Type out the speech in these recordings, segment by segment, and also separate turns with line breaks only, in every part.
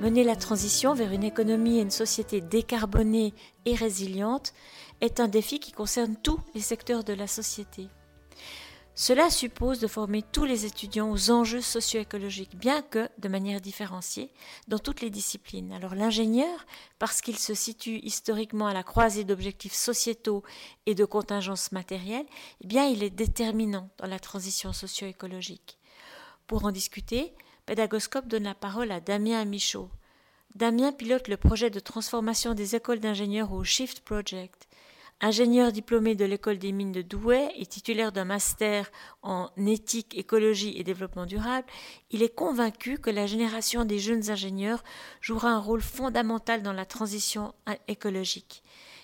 Mener la transition vers une économie et une société décarbonée et résiliente est un défi qui concerne tous les secteurs de la société. Cela suppose de former tous les étudiants aux enjeux socio-écologiques, bien que de manière différenciée, dans toutes les disciplines. Alors l'ingénieur, parce qu'il se situe historiquement à la croisée d'objectifs sociétaux et de contingences matérielles, eh bien il est déterminant dans la transition socio-écologique. Pour en discuter, Pédagoscope donne la parole à Damien Michaud. Damien pilote le projet de transformation des écoles d'ingénieurs au Shift Project. Ingénieur diplômé de l'école des mines de Douai et titulaire d'un master en éthique, écologie et développement durable, il est convaincu que la génération des jeunes ingénieurs jouera un rôle fondamental dans la transition écologique.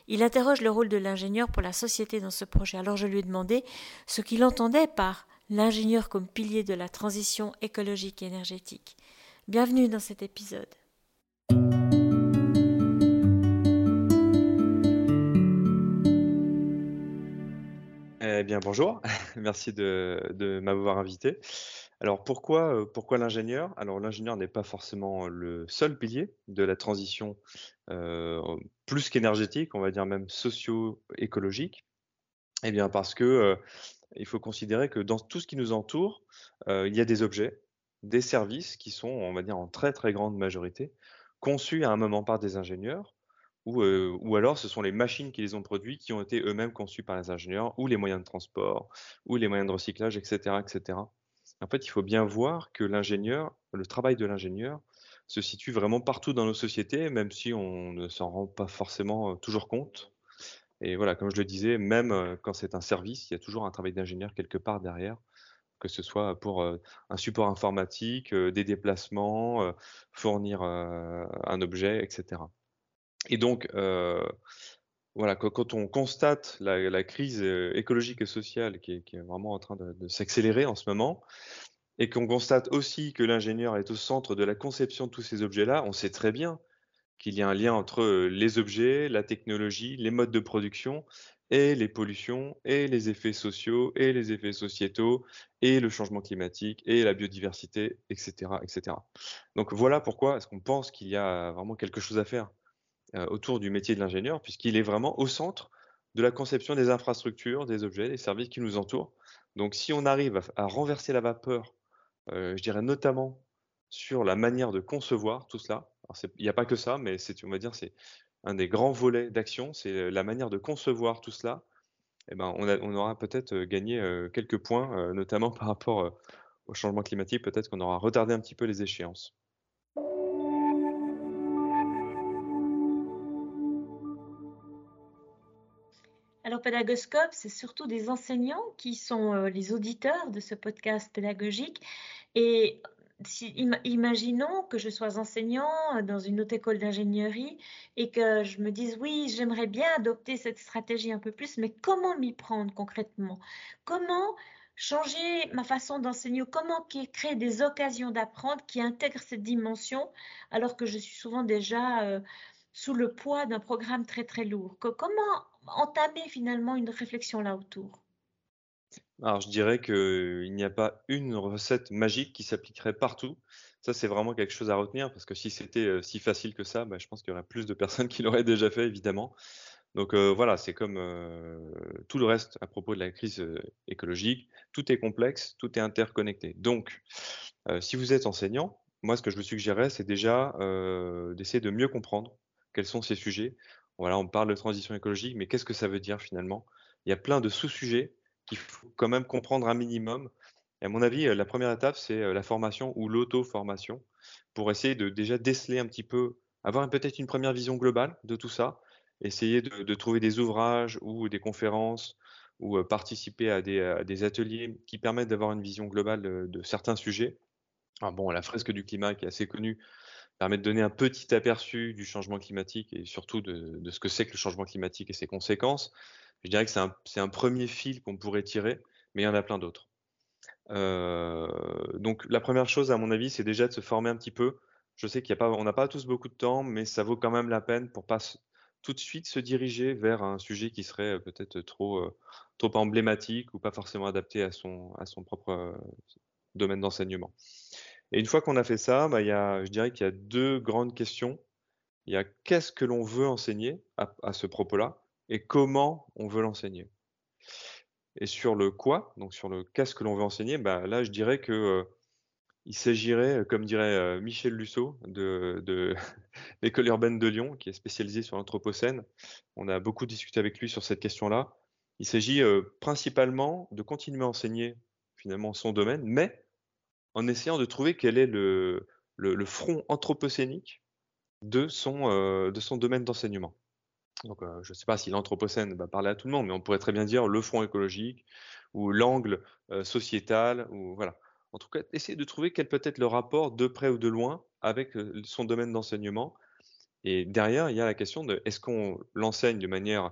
Il interroge le rôle de l'ingénieur pour la société dans ce projet. Alors je lui ai demandé ce qu'il entendait par l'ingénieur comme pilier de la transition écologique et énergétique. Bienvenue dans cet épisode.
Eh bien, bonjour, merci de, m'avoir invité. Alors, pourquoi, euh, pourquoi l'ingénieur? Alors, l'ingénieur n'est pas forcément le seul pilier de la transition euh, plus qu'énergétique, on va dire même socio-écologique. Eh bien, parce que euh, il faut considérer que dans tout ce qui nous entoure, il y a des objets, des services qui sont, on va dire, en très très grande majorité, conçus à un moment par des ingénieurs ou, ou alors ce sont les machines qui les ont produits qui ont été eux-mêmes conçus par les ingénieurs, ou les moyens de transport, ou les moyens de recyclage, etc. etc. En fait, il faut bien voir que l'ingénieur, le travail de l'ingénieur, se situe vraiment partout dans nos sociétés, même si on ne s'en rend pas forcément toujours compte. Et voilà, comme je le disais, même quand c'est un service, il y a toujours un travail d'ingénieur quelque part derrière, que ce soit pour un support informatique, des déplacements, fournir un objet, etc. Et donc, voilà, quand, on constate la, crise écologique et sociale qui est, vraiment en train de, s'accélérer en ce moment, et qu'on constate aussi que l'ingénieur est au centre de la conception de tous ces objets-là, on sait très bien qu'il y a un lien entre les objets, la technologie, les modes de production et les pollutions et les effets sociaux et les effets sociétaux et le changement climatique et la biodiversité, etc., etc. Donc voilà pourquoi est-ce qu'on pense qu'il y a vraiment quelque chose à faire autour du métier de l'ingénieur, puisqu'il est vraiment au centre de la conception des infrastructures, des objets, des services qui nous entourent. Donc si on arrive à, renverser la vapeur, je dirais notamment sur la manière de concevoir tout cela, il n'y a pas que ça, mais c'est, on va dire, c'est un des grands volets d'action, c'est la manière de concevoir tout cela. Eh ben, on, aura peut-être gagné quelques points, notamment par rapport au changement climatique. Peut-être qu'on aura retardé un petit peu les échéances.
Alors, Pédagoscope, c'est surtout des enseignants qui sont les auditeurs de ce podcast pédagogique. Et imaginons que je sois enseignant dans une haute école d'ingénierie et que je me dise oui, j'aimerais bien adopter cette stratégie un peu plus, mais comment m'y prendre concrètement? Comment changer ma façon d'enseigner Comment créer des occasions d'apprendre qui intègrent cette dimension alors que je suis souvent déjà euh, sous le poids d'un programme très très lourd? Comment entamer finalement une réflexion là autour?
Alors je dirais qu'il n'y a pas une recette magique qui s'appliquerait partout. Ça, c'est vraiment quelque chose à retenir parce que si c'était euh, si facile que ça, bah, je pense qu'il y aurait plus de personnes qui l'auraient déjà fait, évidemment. Donc euh, voilà, c'est comme euh, tout le reste à propos de la crise écologique. Tout est complexe, tout est interconnecté. Donc, si vous êtes enseignant, moi, ce que je vous suggérerais, c'est déjà d'essayer de mieux comprendre quels sont ces sujets voilà, on parle de transition écologique, mais qu'est-ce que ça veut dire finalement? Il y a plein de sous-sujets qu'il faut quand même comprendre un minimum. Et à mon avis, euh, la première étape, c'est euh, la formation ou l'auto-formation pour essayer de déjà déceler un petit peu, avoir peut-être une première vision globale de tout ça, essayer de, trouver des ouvrages ou des conférences ou euh, participer à des, ateliers qui permettent d'avoir une vision globale de, certains sujets. Ah bon, la fresque du climat qui est assez connue, permet de donner un petit aperçu du changement climatique et surtout de, ce que c'est que le changement climatique et ses conséquences. Je dirais que c'est un, premier fil qu'on pourrait tirer, mais il y en a plein d'autres. Euh, donc la première chose, à mon avis, c'est déjà de se former un petit peu. Je sais qu'on n'a pas tous beaucoup de temps, mais ça vaut quand même la peine pour pas tout de suite se diriger vers un sujet qui serait euh, peut-être trop, euh, trop emblématique ou pas forcément adapté à son propre domaine d'enseignement. Et une fois qu'on a fait ça, bah, y a, je dirais qu'il y a deux grandes questions. Il y a qu'est-ce que l'on veut enseigner à, ce propos-là et comment on veut l'enseigner. Et sur le quoi, donc sur le qu'est-ce que l'on veut enseigner, bah, là je dirais que euh, il s'agirait, euh, comme dirait euh, Michel Lusso de, de l'école urbaine de Lyon, qui est spécialisée sur l'anthropocène. On a beaucoup discuté avec lui sur cette question-là. Il s'agit principalement de continuer à enseigner finalement son domaine, mais en essayant de trouver quel est le, front anthropocénique de son, euh, de son domaine d'enseignement. Donc, euh, je ne sais pas si l'anthropocène va parler à tout le monde, mais on pourrait très bien dire le front écologique ou l'angle euh, sociétal, ou voilà. En tout cas, essayer de trouver quel peut être le rapport de près ou de loin avec son domaine d'enseignement. Et derrière, il y a la question de est-ce qu'on l'enseigne de manière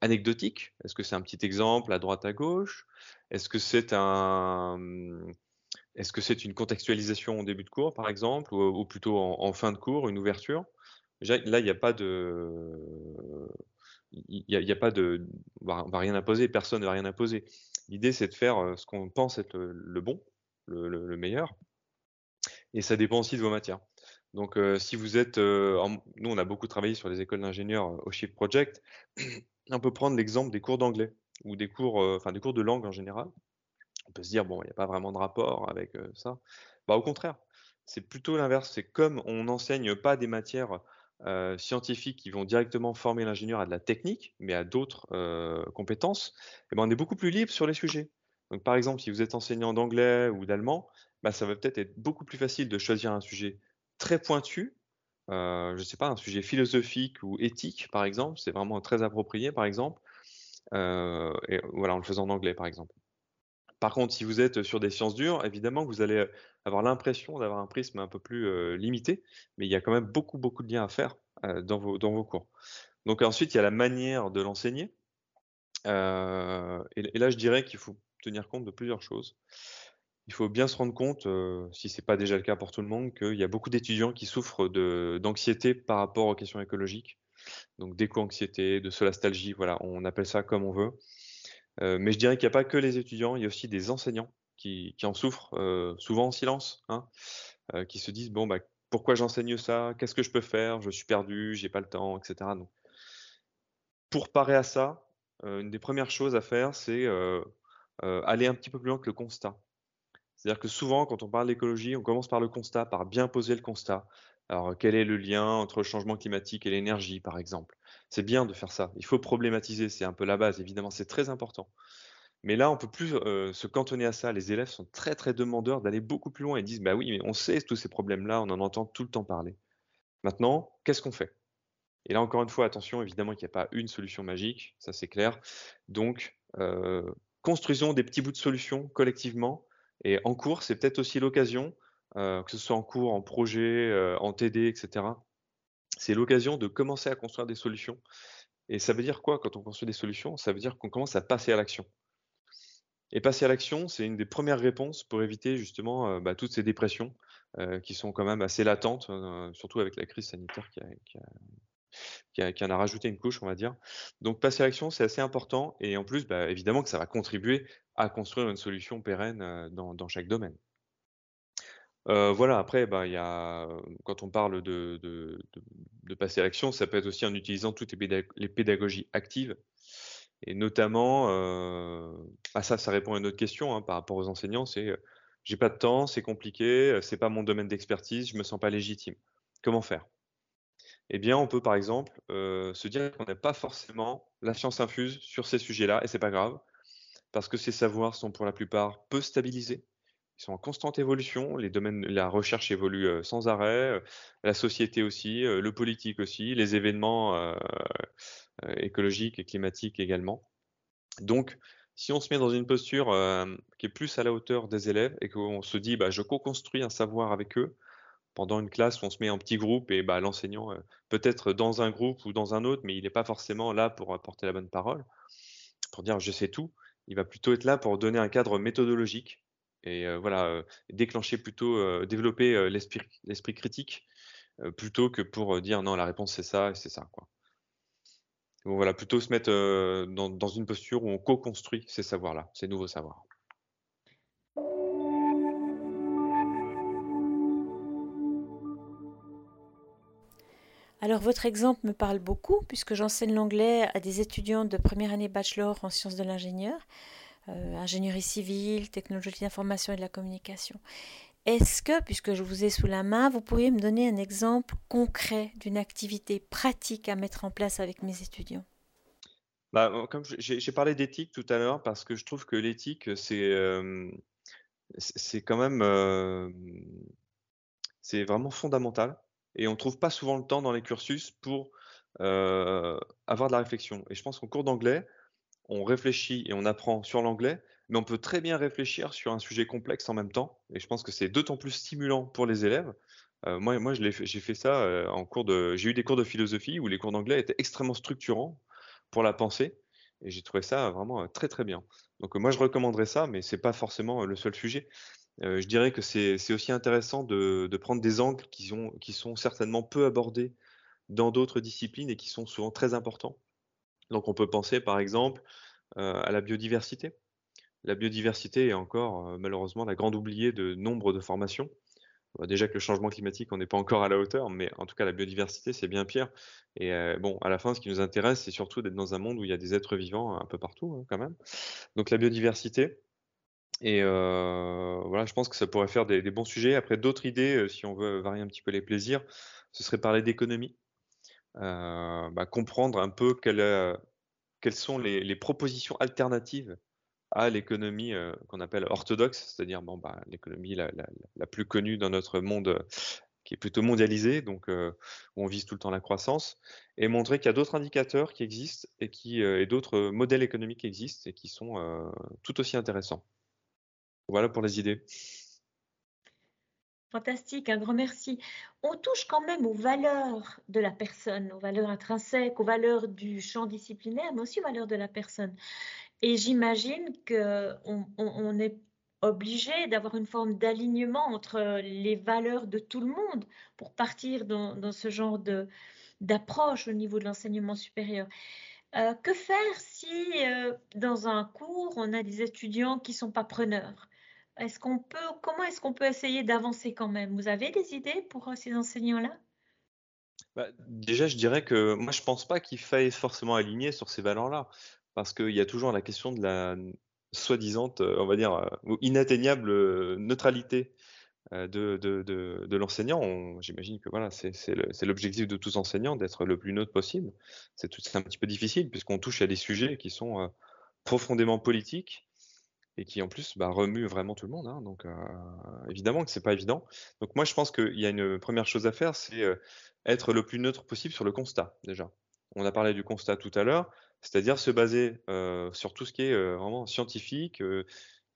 anecdotique? Est-ce que c'est un petit exemple à droite à gauche? Est-ce que c'est un est-ce que c'est une contextualisation au début de cours, par exemple, ou, plutôt en, fin de cours, une ouverture? Là, il n'y a pas de, a, pas de, on va rien imposer, personne ne va rien imposer. L'idée, c'est de faire euh, ce qu'on pense être le, bon, le, meilleur, et ça dépend aussi de vos matières. Donc, euh, si vous êtes, euh, nous, on a beaucoup travaillé sur les écoles d'ingénieurs au Shift Project. on peut prendre l'exemple des cours d'anglais ou des cours, enfin des cours de langue en général on peut se dire, bon, il n'y a pas vraiment de rapport avec ça. Bah, au contraire, c'est plutôt l'inverse. C'est comme on n'enseigne pas des matières scientifiques qui vont directement former l'ingénieur à de la technique, mais à d'autres compétences, eh ben, on est beaucoup plus libre sur les sujets. Donc, par exemple, si vous êtes enseignant d'anglais ou d'allemand, bah, ça va peut-être être beaucoup plus facile de choisir un sujet très pointu. je ne sais pas, un sujet philosophique ou éthique, par exemple, c'est vraiment très approprié, par exemple. et voilà, en le faisant en anglais, par exemple. Par contre, si vous êtes sur des sciences dures, évidemment, vous allez avoir l'impression d'avoir un prisme un peu plus limité, mais il y a quand même beaucoup, beaucoup de liens à faire dans, vos, dans vos cours. Donc ensuite, il y a la manière de l'enseigner. et, là, je dirais qu'il faut tenir compte de plusieurs choses. Il faut bien se rendre compte, si ce n'est pas déjà le cas pour tout le monde, qu'il y a beaucoup d'étudiants qui souffrent d'anxiété par rapport aux questions écologiques. Donc d'éco-anxiété, de solastalgie, voilà, on appelle ça comme on veut. Euh, mais je dirais qu'il n'y a pas que les étudiants, il y a aussi des enseignants qui, en souffrent, euh, souvent en silence, hein, euh, qui se disent bon bah pourquoi j'enseigne ça? Qu'est-ce que je peux faire? Je suis perdu, j'ai pas le temps, etc. Donc, pour parer à ça, une des premières choses à faire, c'est aller un petit peu plus loin que le constat. C'est-à-dire que souvent, quand on parle d'écologie, on commence par le constat, par bien poser le constat. Alors, quel est le lien entre le changement climatique et l'énergie, par exemple? C'est bien de faire ça. Il faut problématiser, c'est un peu la base, évidemment, c'est très important. Mais là, on peut plus euh, se cantonner à ça. Les élèves sont très très demandeurs d'aller beaucoup plus loin et disent bah oui, mais on sait tous ces problèmes-là, on en entend tout le temps parler. Maintenant, qu'est-ce qu'on fait? Et là, encore une fois, attention, évidemment qu'il n'y a pas une solution magique, ça c'est clair. Donc, euh, construisons des petits bouts de solutions collectivement. Et en cours, c'est peut-être aussi l'occasion, euh, que ce soit en cours, en projet, en TD, etc., c'est l'occasion de commencer à construire des solutions. Et ça veut dire quoi quand on construit des solutions? Ça veut dire qu'on commence à passer à l'action. Et passer à l'action, c'est une des premières réponses pour éviter justement euh, bah, toutes ces dépressions euh, qui sont quand même assez latentes, euh, surtout avec la crise sanitaire qui, en a rajouté une couche, on va dire. Donc passer à l'action, c'est assez important. Et en plus, bah, évidemment que ça va contribuer à construire une solution pérenne dans chaque domaine. Euh, voilà, après, bah, y a, quand on parle de, de, passer à l'action, ça peut être aussi en utilisant toutes les, pédagogies actives. Et notamment, euh, ah, ça, ça répond à une autre question hein, par rapport aux enseignants, c'est euh, j'ai pas de temps, c'est compliqué, c'est pas mon domaine d'expertise, je me sens pas légitime. Comment faire? Eh bien, on peut par exemple se dire qu'on n'a pas forcément la science infuse sur ces sujets-là, et c'est pas grave, parce que ces savoirs sont pour la plupart peu stabilisés ils sont en constante évolution. Les domaines, la recherche évolue sans arrêt, la société aussi, le politique aussi, les événements écologiques et climatiques également. Donc, si on se met dans une posture qui est plus à la hauteur des élèves et qu'on se dit, bah, je co-construis un savoir avec eux, pendant une classe on se met en petit groupe et bah, l'enseignant peut être dans un groupe ou dans un autre, mais il n'est pas forcément là pour apporter la bonne parole, pour dire je sais tout. Il va plutôt être là pour donner un cadre méthodologique et voilà, déclencher plutôt, développer l'esprit critique plutôt que pour dire non, la réponse c'est ça et c'est ça. Quoi. Donc voilà, plutôt se mettre dans, dans, une posture où on co-construit ces savoirs-là, ces nouveaux savoirs.
Alors votre exemple me parle beaucoup puisque j'enseigne l'anglais à des étudiants de première année bachelor en sciences de l'ingénieur, euh, ingénierie civile, technologie de l'information et de la communication. Est-ce que, puisque je vous ai sous la main, vous pourriez me donner un exemple concret d'une activité pratique à mettre en place avec mes étudiants?
Bah, comme j'ai parlé d'éthique tout à l'heure parce que je trouve que l'éthique, c'est euh, c'est quand même euh, c'est vraiment fondamental et on ne trouve pas souvent le temps dans les cursus pour euh, avoir de la réflexion. Et je pense qu'en cours d'anglais, on réfléchit et on apprend sur l'anglais, mais on peut très bien réfléchir sur un sujet complexe en même temps. Et je pense que c'est d'autant plus stimulant pour les élèves. moi, moi j'ai fait ça en cours de. J'ai eu des cours de philosophie où les cours d'anglais étaient extrêmement structurants pour la pensée. Et j'ai trouvé ça vraiment très très bien. Donc moi je recommanderais ça, mais c'est pas forcément le seul sujet. Je dirais que c'est aussi intéressant de, prendre des angles qui sont, certainement peu abordés dans d'autres disciplines et qui sont souvent très importants. Donc on peut penser par exemple à la biodiversité. La biodiversité est encore malheureusement la grande oubliée de nombre de formations. Bah, déjà que le changement climatique, on n'est pas encore à la hauteur, mais en tout cas, la biodiversité, c'est bien pire. Et euh, bon, à la fin, ce qui nous intéresse, c'est surtout d'être dans un monde où il y a des êtres vivants un peu partout, hein, quand même. Donc la biodiversité. Et euh, voilà, je pense que ça pourrait faire des, bons sujets. Après, d'autres idées, euh, si on veut varier un petit peu les plaisirs, ce serait parler d'économie. Bah, comprendre un peu quelles sont les propositions alternatives à l'économie euh, qu'on appelle orthodoxe, c'est-à-dire bah, l'économie la, plus connue dans notre monde euh, qui est plutôt mondialisé, donc euh, où on vise tout le temps la croissance, et montrer qu'il y a d'autres indicateurs qui existent et d'autres modèles économiques qui existent et qui sont tout aussi intéressants. Voilà pour les idées.
Fantastique, un grand merci. On touche quand même aux valeurs de la personne, aux valeurs intrinsèques, aux valeurs du champ disciplinaire, mais aussi aux valeurs de la personne. Et j'imagine qu'on on, est obligé d'avoir une forme d'alignement entre les valeurs de tout le monde pour partir dans, ce genre d'approche au niveau de l'enseignement supérieur. Euh, que faire si euh, dans un cours on a des étudiants qui sont pas preneurs? Est-ce qu'on peut, comment est-ce qu'on peut essayer d'avancer quand même? Vous avez des idées pour euh, ces enseignants-là?
Bah, déjà, je dirais que moi, je pense pas qu'il faille forcément aligner sur ces valeurs-là parce qu'il y a toujours la question de la soi-disant, on va dire, inatteignable neutralité de, de, de, l'enseignant. J'imagine que voilà, c'est l'objectif de tous enseignants d'être le plus neutre possible. C'est un petit peu difficile puisqu'on touche à des sujets qui sont profondément politiques et qui en plus bah, remuent vraiment tout le monde. Hein. donc évidemment que c'est pas évident. Donc moi je pense qu'il y a une première chose à faire, c'est être le plus neutre possible sur le constat déjà. On a parlé du constat tout à l'heure. C'est-à-dire se baser sur tout ce qui est vraiment scientifique,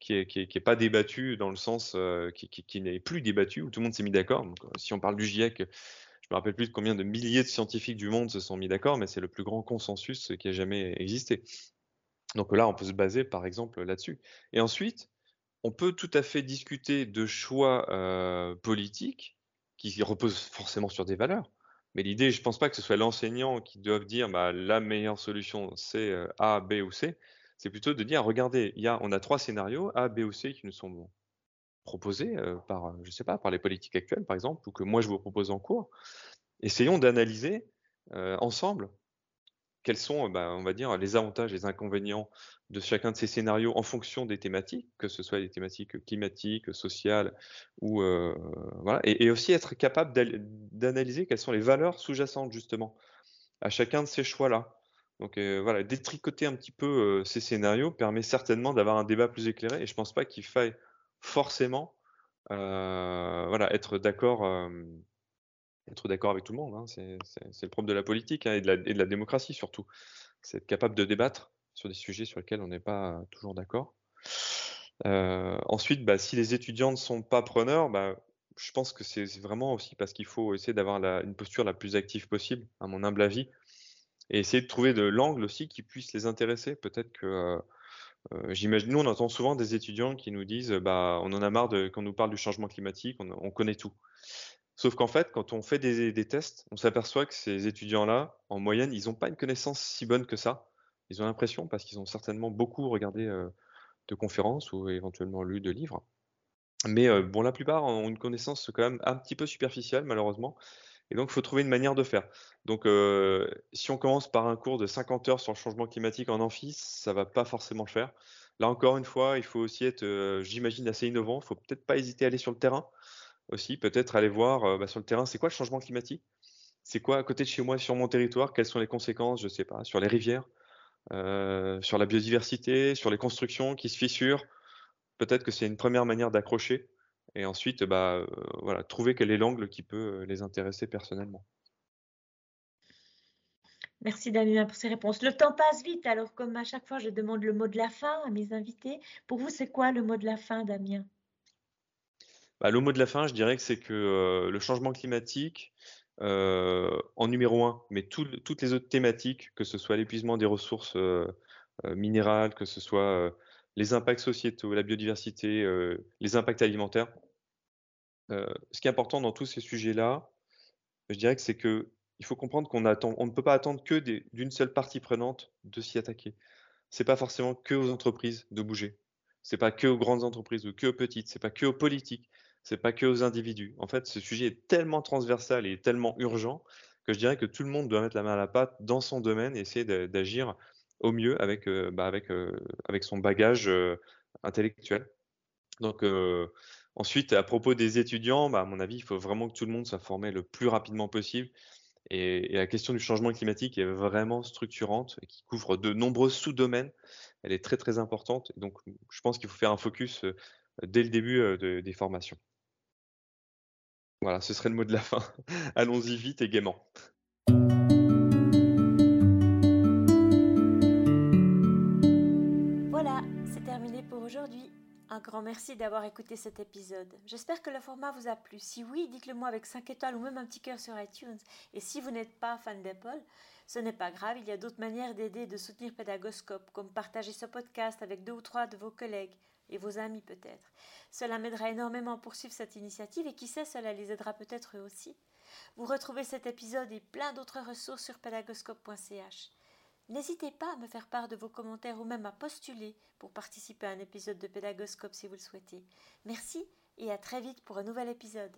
qui n'est est, pas débattu dans le sens qui, n'est plus débattu, où tout le monde s'est mis d'accord. si on parle du GIEC, je me rappelle plus de combien de milliers de scientifiques du monde se sont mis d'accord, mais c'est le plus grand consensus qui a jamais existé. Donc là, on peut se baser par exemple là-dessus. Et ensuite, on peut tout à fait discuter de choix politiques qui reposent forcément sur des valeurs. Mais l'idée, je ne pense pas que ce soit l'enseignant qui doive dire bah, la meilleure solution, c'est A, B ou C. C'est plutôt de dire, regardez, y a, on a trois scénarios, A, B ou C, qui nous sont proposés par, je sais pas, par les politiques actuelles, par exemple, ou que moi je vous propose en cours. Essayons d'analyser ensemble quels sont, bah, on va dire, les avantages les inconvénients de chacun de ces scénarios en fonction des thématiques, que ce soit des thématiques climatiques, sociales, ou euh, voilà, et, aussi être capable d'analyser quelles sont les valeurs sous-jacentes justement à chacun de ces choix-là. Donc euh, voilà, détricoter un petit peu euh, ces scénarios permet certainement d'avoir un débat plus éclairé, et je pense pas qu'il faille forcément, voilà, être d'accord être d'accord avec tout le monde. Hein. C'est le problème de la politique hein, et, de la, démocratie surtout. C'est être capable de débattre sur des sujets sur lesquels on n'est pas toujours d'accord. Euh, ensuite, bah, si les étudiants ne sont pas preneurs, bah, je pense que c'est vraiment aussi parce qu'il faut essayer d'avoir une posture la plus active possible, à mon humble avis, et essayer de trouver de l'angle aussi qui puisse les intéresser. Peut-être que euh, euh, j'imagine, nous on entend souvent des étudiants qui nous disent, bah, on en a marre de, quand on nous parle du changement climatique, on connaît tout. Sauf qu'en fait, quand on fait des, tests, on s'aperçoit que ces étudiants-là, en moyenne, ils n'ont pas une connaissance si bonne que ça. Ils ont l'impression, parce qu'ils ont certainement beaucoup regardé euh, de conférences ou éventuellement lu de livres. Mais euh, bon, la plupart ont une connaissance quand même un petit peu superficielle, malheureusement. Et donc, il faut trouver une manière de faire. Donc, si on commence par un cours de 50 heures sur le changement climatique en amphi, ça va pas forcément le faire. Là encore une fois, il faut aussi être, j'imagine, assez innovant. Il faut peut-être pas hésiter à aller sur le terrain aussi, peut-être aller voir, bah, sur le terrain, c'est quoi le changement climatique? C'est quoi à côté de chez moi, sur mon territoire? Quelles sont les conséquences, je sais pas, sur les rivières, sur la biodiversité, sur les constructions qui se fissurent? Peut-être que c'est une première manière d'accrocher et ensuite, bah, voilà, trouver quel est l'angle qui peut, les intéresser personnellement.
Merci Damien pour ces réponses. Le temps passe vite, alors comme à chaque fois, je demande le mot de la fin à mes invités. Pour vous, c'est quoi le mot de la fin, Damien?
Bah, le mot de la fin, je dirais que c'est que, le changement climatique, en numéro un, mais toutes les autres thématiques, que ce soit l'épuisement des ressources, minérales, que ce soit, les impacts sociétaux, la biodiversité, les impacts alimentaires. ce qui est important dans tous ces sujets-là, je dirais que c'est qu'il faut comprendre qu'on on ne peut pas attendre que d'une seule partie prenante de s'y attaquer. C'est pas forcément que aux entreprises de bouger. C'est pas que aux grandes entreprises ou que aux petites. C'est pas que aux politiques. C'est pas que aux individus. En fait, ce sujet est tellement transversal et tellement urgent que je dirais que tout le monde doit mettre la main à la pâte dans son domaine et essayer d'agir au mieux avec, bah, avec, avec son bagage intellectuel. Donc ensuite, à propos des étudiants, bah, à mon avis, il faut vraiment que tout le monde soit formé le plus rapidement possible. Et, la question du changement climatique est vraiment structurante et qui couvre de nombreux sous-domaines. Elle est très très importante. donc, je pense qu'il faut faire un focus dès le début des formations. Voilà, ce serait le mot de la fin. Allons-y vite et gaiement.
aujourd'hui. Un grand merci d'avoir écouté cet épisode. J'espère que le format vous a plu. Si oui, dites-le moi avec 5 étoiles ou même un petit cœur sur iTunes. Et si vous n'êtes pas fan d'Apple, ce n'est pas grave, il y a d'autres manières d'aider et de soutenir Pédagoscope, comme partager ce podcast avec deux ou trois de vos collègues et vos amis peut-être. Cela m'aidera énormément à poursuivre cette initiative et qui sait, cela les aidera peut-être eux aussi. Vous retrouvez cet épisode et plein d'autres ressources sur pédagoscope.ch. N'hésitez pas à me faire part de vos commentaires ou même à postuler pour participer à un épisode de Pédagoscope si vous le souhaitez. Merci et à très vite pour un nouvel épisode.